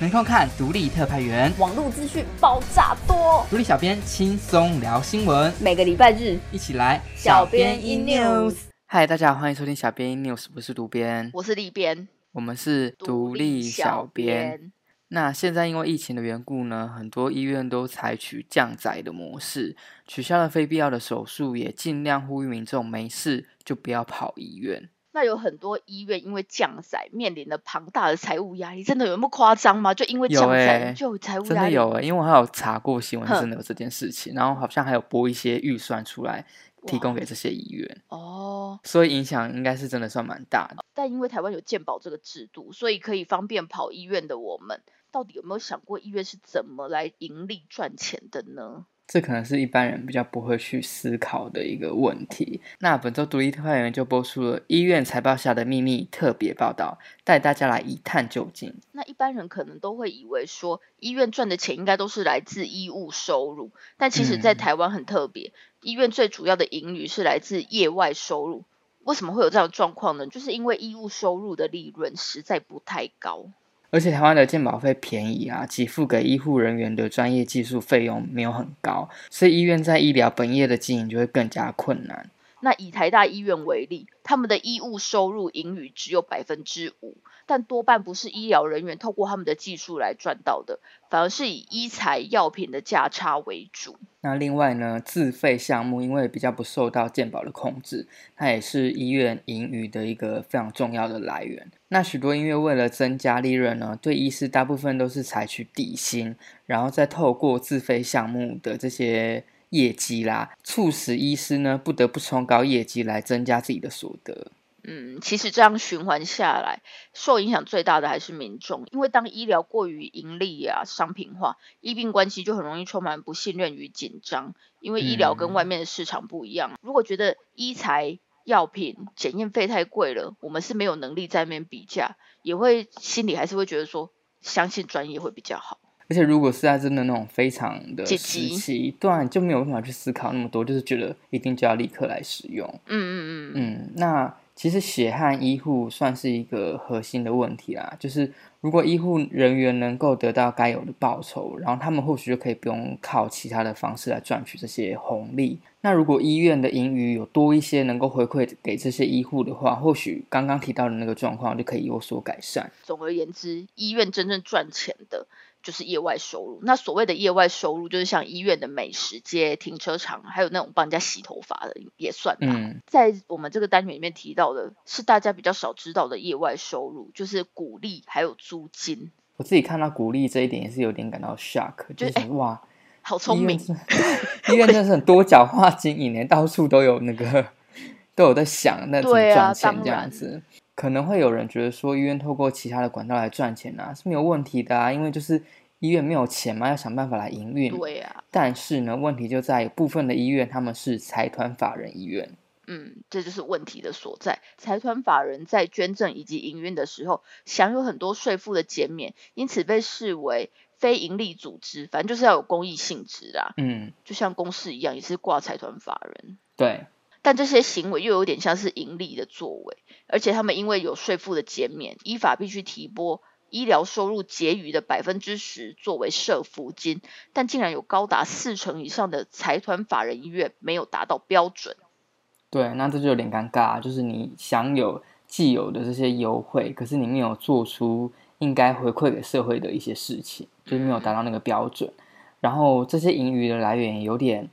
没空看独立特派员，网络资讯爆炸多，独立小编轻松聊新闻，每个礼拜日。一起来小编 in news。嗨，大家好，欢迎收听小编 in news，我是独编，我是立编，我们是独立小编。那现在因为疫情的缘故呢，很多医院都采取降载的模式，取消了非必要的手术，也尽量呼吁民众没事就不要跑医院。那有很多医院因为降载面临了庞大的财务压力，真的有那么夸张吗？就因为降载就有财务压力？真的有诶，因为我还有查过新闻，真的有这件事情，然后好像还有拨一些预算出来提供给这些医院哦，所以影响应该是真的算蛮大的。但因为台湾有健保这个制度，所以可以方便跑医院的我们，到底有没有想过医院是怎么来盈利赚钱的呢？这可能是一般人比较不会去思考的一个问题。那本周独立特派员就播出了医院财报下的秘密特别报道，带大家来一探究竟。那一般人可能都会以为说，医院赚的钱应该都是来自医务收入，但其实，在台湾很特别，嗯、医院最主要的盈余是来自业外收入。为什么会有这样的状况呢？就是因为医务收入的利润实在不太高。而且台湾的健保费便宜啊，给付给医护人员的专业技术费用没有很高，所以医院在医疗本业的经营就会更加困难。那以台大医院为例，他们的医务收入盈余只有百分之五，但多半不是医疗人员透过他们的技术来赚到的，反而是以医材药品的价差为主。那另外呢，自费项目因为比较不受到健保的控制，它也是医院盈余的一个非常重要的来源。那许多医院为了增加利润呢，对医师大部分都是采取底薪，然后再透过自费项目的这些。业绩啦，促使医师呢不得不冲高业绩来增加自己的所得。嗯，其实这样循环下来，受影响最大的还是民众，因为当医疗过于盈利啊、商品化，医病关系就很容易充满不信任与紧张。因为医疗跟外面的市场不一样，嗯、如果觉得医材、药品、检验费太贵了，我们是没有能力在那边比价，也会心里还是会觉得说，相信专业会比较好。而且，如果是在真的那种非常的时期，对啊，就没有办法去思考那么多，就是觉得一定就要立刻来使用。嗯嗯嗯嗯。那其实血汗医护算是一个核心的问题啦，就是如果医护人员能够得到该有的报酬，然后他们或许就可以不用靠其他的方式来赚取这些红利。那如果医院的盈余有多一些能够回馈给这些医护的话，或许刚刚提到的那个状况就可以有所改善。总而言之，医院真正赚钱的。就是业外收入。那所谓的业外收入，就是像医院的美食街、停车场，还有那种帮人家洗头发的，也算。嗯，在我们这个单元里面提到的，是大家比较少知道的业外收入，就是鼓励还有租金。我自己看到鼓励这一点，也是有点感到 shock，就是、就是、哇，好聪明，医院真的是很多角化经营连，到处都有那个都有在想那怎么赚钱这样子。可能会有人觉得说，医院透过其他的管道来赚钱啊，是没有问题的啊，因为就是医院没有钱嘛，要想办法来营运。对啊。但是呢，问题就在于部分的医院他们是财团法人医院。嗯，这就是问题的所在。财团法人在捐赠以及营运的时候，享有很多税负的减免，因此被视为非营利组织，反正就是要有公益性质啊。嗯，就像公司一样，也是挂财团法人。对。但这些行为又有点像是盈利的作为，而且他们因为有税负的减免，依法必须提拨医疗收入结余的百分之十作为社福金，但竟然有高达四成以上的财团法人医院没有达到标准。对，那这就有点尴尬，就是你享有既有的这些优惠，可是你没有做出应该回馈给社会的一些事情，就是没有达到那个标准，然后这些盈余的来源有点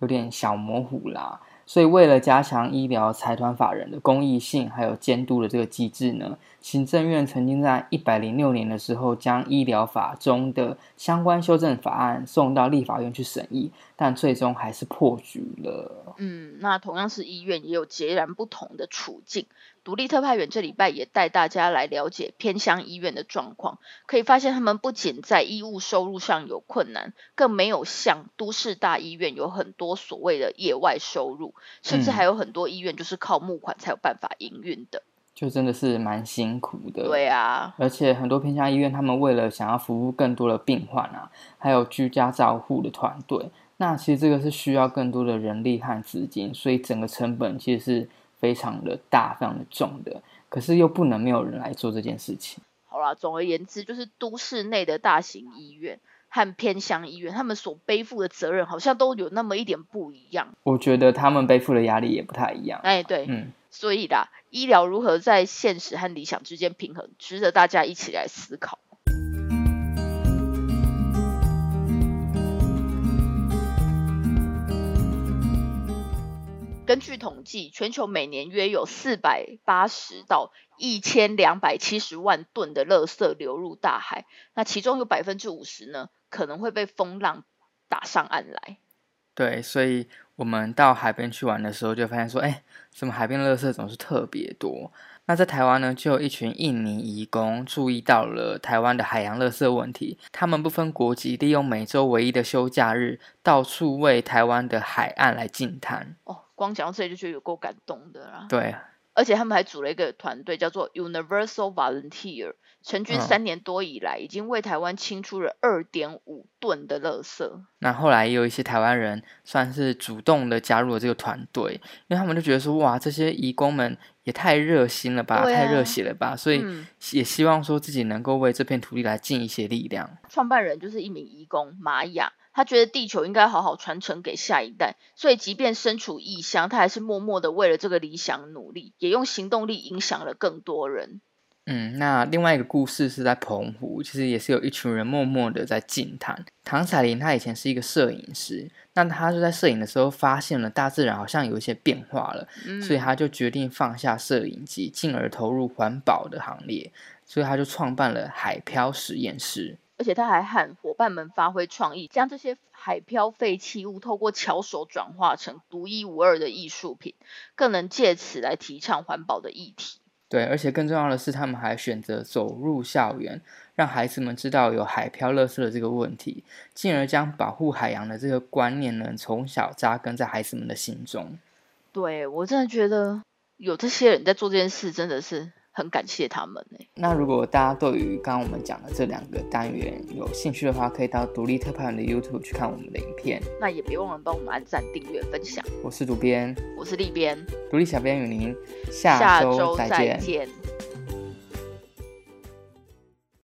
有点小模糊啦。所以，为了加强医疗财团法人的公益性，还有监督的这个机制呢，行政院曾经在一百零六年的时候，将医疗法中的相关修正法案送到立法院去审议，但最终还是破局了。嗯，那同样是医院，也有截然不同的处境。独立特派员这礼拜也带大家来了解偏乡医院的状况，可以发现他们不仅在医务收入上有困难，更没有像都市大医院有很多所谓的业外收入，甚至还有很多医院就是靠募款才有办法营运的，就真的是蛮辛苦的。对啊，而且很多偏乡医院，他们为了想要服务更多的病患啊，还有居家照护的团队，那其实这个是需要更多的人力和资金，所以整个成本其实是。非常的大，非常的重的，可是又不能没有人来做这件事情。好好啦，总而言之，就是都市内的大型医院和偏乡医院，他们所背负的责任好像都有那么一点不一样。我觉得他们背负的压力也不太一样。哎，对，嗯，所以啦，医疗如何在现实和理想之间平衡，值得大家一起来思考。根据统计，全球每年约有四百八十到一千两百七十万吨的垃圾流入大海，那其中有百分之五十呢，可能会被风浪打上岸来。对，所以我们到海边去玩的时候，就发现说，哎，怎么海边的垃圾总是特别多？那在台湾呢，就有一群印尼移工注意到了台湾的海洋垃圾问题，他们不分国籍，利用每周唯一的休假日，到处为台湾的海岸来净滩。哦。光讲到这里就觉得有够感动的啦。对，而且他们还组了一个团队，叫做 Universal Volunteer，成军三年多以来，已经为台湾清出了二点五吨的垃圾。那后来也有一些台湾人算是主动的加入了这个团队，因为他们就觉得说，哇，这些义工们也太热心了吧，啊、太热血了吧，所以也希望说自己能够为这片土地来尽一些力量。创办人就是一名义工玛雅。他觉得地球应该好好传承给下一代，所以即便身处异乡，他还是默默的为了这个理想努力，也用行动力影响了更多人。嗯，那另外一个故事是在澎湖，其实也是有一群人默默的在静谈。唐彩玲她以前是一个摄影师，那她就在摄影的时候发现了大自然好像有一些变化了，嗯、所以她就决定放下摄影机，进而投入环保的行列，所以她就创办了海漂实验室。而且他还喊伙伴们发挥创意，将这些海漂废弃物透过巧手转化成独一无二的艺术品，更能借此来提倡环保的议题。对，而且更重要的是，他们还选择走入校园，让孩子们知道有海漂垃圾的这个问题，进而将保护海洋的这个观念呢，从小扎根在孩子们的心中。对，我真的觉得有这些人在做这件事，真的是。很感谢他们。那如果大家对于刚刚我们讲的这两个单元有兴趣的话，可以到独立特派员的 YouTube 去看我们的影片。那也别忘了帮我们按赞、订阅、分享。我是主编，我是立编，独立小编与您下周再见。下周再见。